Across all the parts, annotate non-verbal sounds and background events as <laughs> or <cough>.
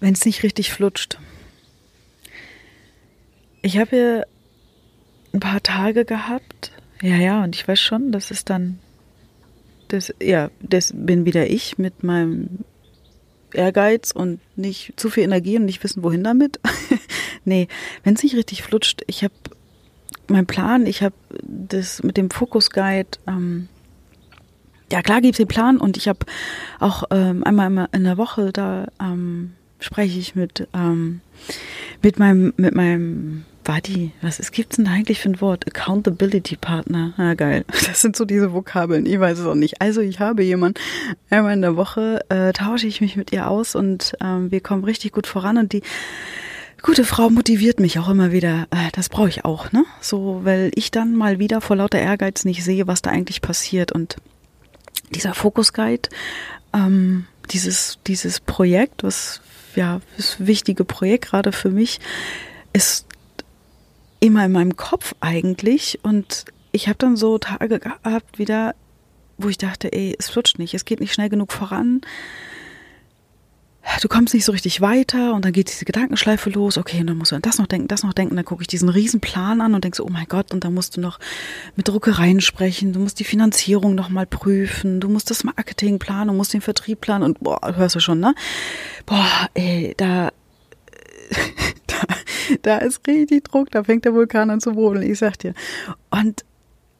wenn es nicht richtig flutscht. Ich habe hier ein paar Tage gehabt. Ja, ja, und ich weiß schon, das ist dann, das, ja, das bin wieder ich mit meinem Ehrgeiz und nicht zu viel Energie und nicht wissen, wohin damit. <laughs> nee, wenn es nicht richtig flutscht, ich habe meinen Plan, ich habe das mit dem Fokus Guide, ähm, ja klar gibt es den Plan und ich habe auch ähm, einmal in der Woche, da ähm, spreche ich mit, ähm, mit meinem, mit meinem Buddy, was ist, gibt's denn da eigentlich für ein Wort? Accountability Partner. Ah, geil. <laughs> Das sind so diese Vokabeln. Ich weiß es auch nicht. Also ich habe jemanden, einmal in der Woche äh, tausche ich mich mit ihr aus und ähm, wir kommen richtig gut voran und die gute Frau motiviert mich auch immer wieder. Äh, das brauche ich auch, ne? So, weil ich dann mal wieder vor lauter Ehrgeiz nicht sehe, was da eigentlich passiert und dieser Focus Guide, ähm, dieses, dieses Projekt, was ja, das wichtige Projekt gerade für mich, ist immer in meinem Kopf eigentlich. Und ich habe dann so Tage gehabt wieder, wo ich dachte, ey, es flutscht nicht, es geht nicht schnell genug voran du kommst nicht so richtig weiter und dann geht diese Gedankenschleife los, okay, und dann musst du an das noch denken, das noch denken, dann gucke ich diesen Riesenplan an und denke so, oh mein Gott, und dann musst du noch mit Druckereien sprechen, du musst die Finanzierung nochmal prüfen, du musst das Marketing planen, du musst den Vertrieb planen. Und boah, hörst du schon, ne? Boah, ey, da, <laughs> da, da ist richtig Druck, da fängt der Vulkan an zu brodeln, ich sag dir. Und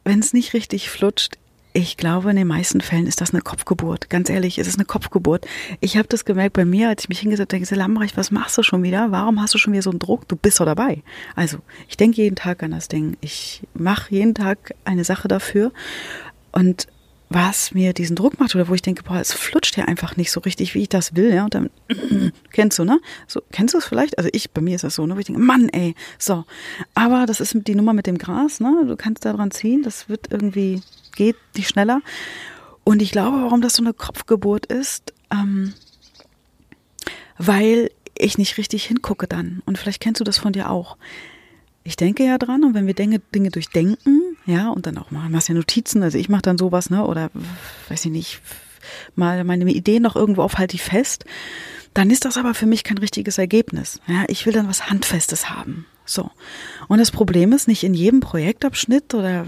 wenn es nicht richtig flutscht, ich glaube, in den meisten Fällen ist das eine Kopfgeburt. Ganz ehrlich, es ist eine Kopfgeburt. Ich habe das gemerkt bei mir, als ich mich hingesetzt habe, denke, Lambrecht, was machst du schon wieder? Warum hast du schon wieder so einen Druck? Du bist doch dabei. Also, ich denke jeden Tag an das Ding. Ich mache jeden Tag eine Sache dafür. Und was mir diesen Druck macht oder wo ich denke, boah, es flutscht ja einfach nicht so richtig, wie ich das will, ja, und dann, <clears throat> kennst du, ne? So, kennst du es vielleicht? Also ich, bei mir ist das so, ne, wo ich denke, Mann, ey, so. Aber das ist die Nummer mit dem Gras, ne? Du kannst da dran ziehen, das wird irgendwie geht nicht schneller. Und ich glaube, warum das so eine Kopfgeburt ist, ähm, weil ich nicht richtig hingucke dann. Und vielleicht kennst du das von dir auch. Ich denke ja dran und wenn wir Dinge, Dinge durchdenken, ja, und dann auch machen, machst ja Notizen, also ich mache dann sowas, ne, oder weiß ich nicht, mal meine Ideen noch irgendwo auf, halte ich fest, dann ist das aber für mich kein richtiges Ergebnis. Ja, ich will dann was Handfestes haben. So. Und das Problem ist, nicht in jedem Projektabschnitt oder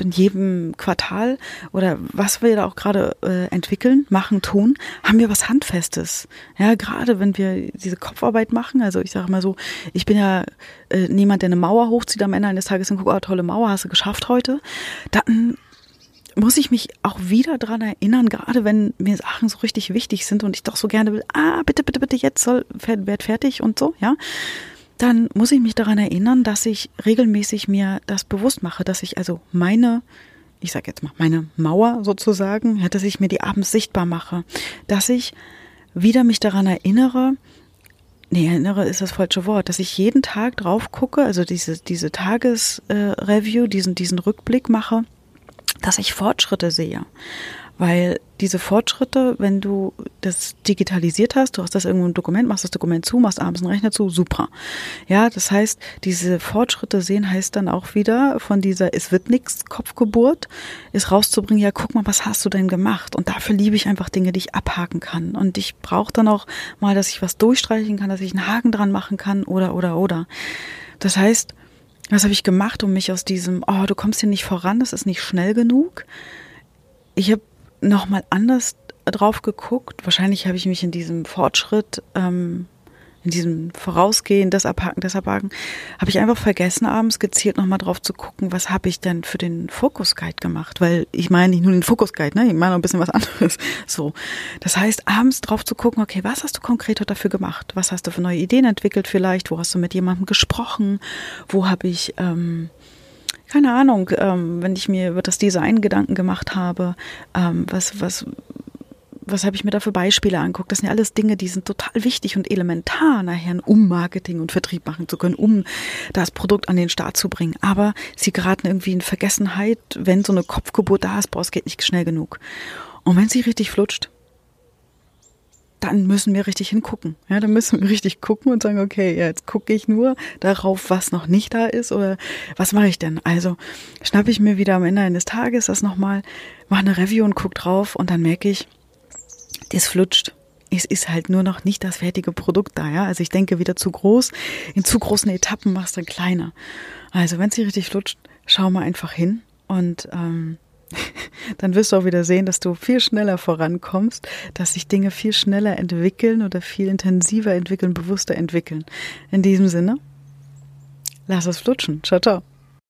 in jedem Quartal oder was wir da auch gerade äh, entwickeln, machen, tun, haben wir was Handfestes. Ja, gerade wenn wir diese Kopfarbeit machen, also ich sage mal so, ich bin ja äh, niemand, der eine Mauer hochzieht am Ende eines Tages und guckt, oh, tolle Mauer, hast du geschafft heute. Dann muss ich mich auch wieder dran erinnern, gerade wenn mir Sachen so richtig wichtig sind und ich doch so gerne will, ah, bitte, bitte, bitte, jetzt soll, werd fertig und so, ja dann muss ich mich daran erinnern, dass ich regelmäßig mir das bewusst mache, dass ich also meine, ich sage jetzt mal, meine Mauer sozusagen, ja, dass ich mir die abends sichtbar mache, dass ich wieder mich daran erinnere, nee, erinnere ist das falsche Wort, dass ich jeden Tag drauf gucke, also diese, diese Tagesreview, äh, diesen, diesen Rückblick mache, dass ich Fortschritte sehe. Weil diese Fortschritte, wenn du das digitalisiert hast, du hast das irgendwo ein Dokument, machst das Dokument zu, machst abends einen Rechner zu, super. Ja, das heißt, diese Fortschritte sehen heißt dann auch wieder von dieser Es wird nichts Kopfgeburt, ist rauszubringen, ja, guck mal, was hast du denn gemacht? Und dafür liebe ich einfach Dinge, die ich abhaken kann. Und ich brauche dann auch mal, dass ich was durchstreichen kann, dass ich einen Haken dran machen kann oder, oder, oder. Das heißt, was habe ich gemacht, um mich aus diesem, oh, du kommst hier nicht voran, das ist nicht schnell genug. Ich habe nochmal anders drauf geguckt. Wahrscheinlich habe ich mich in diesem Fortschritt, ähm, in diesem Vorausgehen, das Abhaken, das Abhaken, habe ich einfach vergessen, abends gezielt nochmal drauf zu gucken, was habe ich denn für den Fokus Guide gemacht? Weil ich meine nicht nur den Fokus Guide, ne? ich meine noch ein bisschen was <laughs> anderes. So. Das heißt, abends drauf zu gucken, okay, was hast du konkret dafür gemacht? Was hast du für neue Ideen entwickelt vielleicht? Wo hast du mit jemandem gesprochen? Wo habe ich, ähm, keine Ahnung, ähm, wenn ich mir über das Design Gedanken gemacht habe, ähm, was, was, was habe ich mir da für Beispiele anguckt? Das sind ja alles Dinge, die sind total wichtig und elementar nachher, um Marketing und Vertrieb machen zu können, um das Produkt an den Start zu bringen. Aber sie geraten irgendwie in Vergessenheit, wenn so eine Kopfgeburt da ist, boah, es geht nicht schnell genug. Und wenn sie richtig flutscht, dann müssen wir richtig hingucken. Ja, dann müssen wir richtig gucken und sagen, okay, jetzt gucke ich nur darauf, was noch nicht da ist oder was mache ich denn? Also schnappe ich mir wieder am Ende eines Tages das nochmal, mache eine Review und gucke drauf und dann merke ich, das flutscht. es ist halt nur noch nicht das fertige Produkt da, ja. Also ich denke wieder zu groß, in zu großen Etappen machst du kleiner. Also wenn es hier richtig flutscht, schau mal einfach hin und ähm, <laughs> dann wirst du auch wieder sehen, dass du viel schneller vorankommst, dass sich Dinge viel schneller entwickeln oder viel intensiver entwickeln, bewusster entwickeln. In diesem Sinne, lass es flutschen. Ciao, ciao.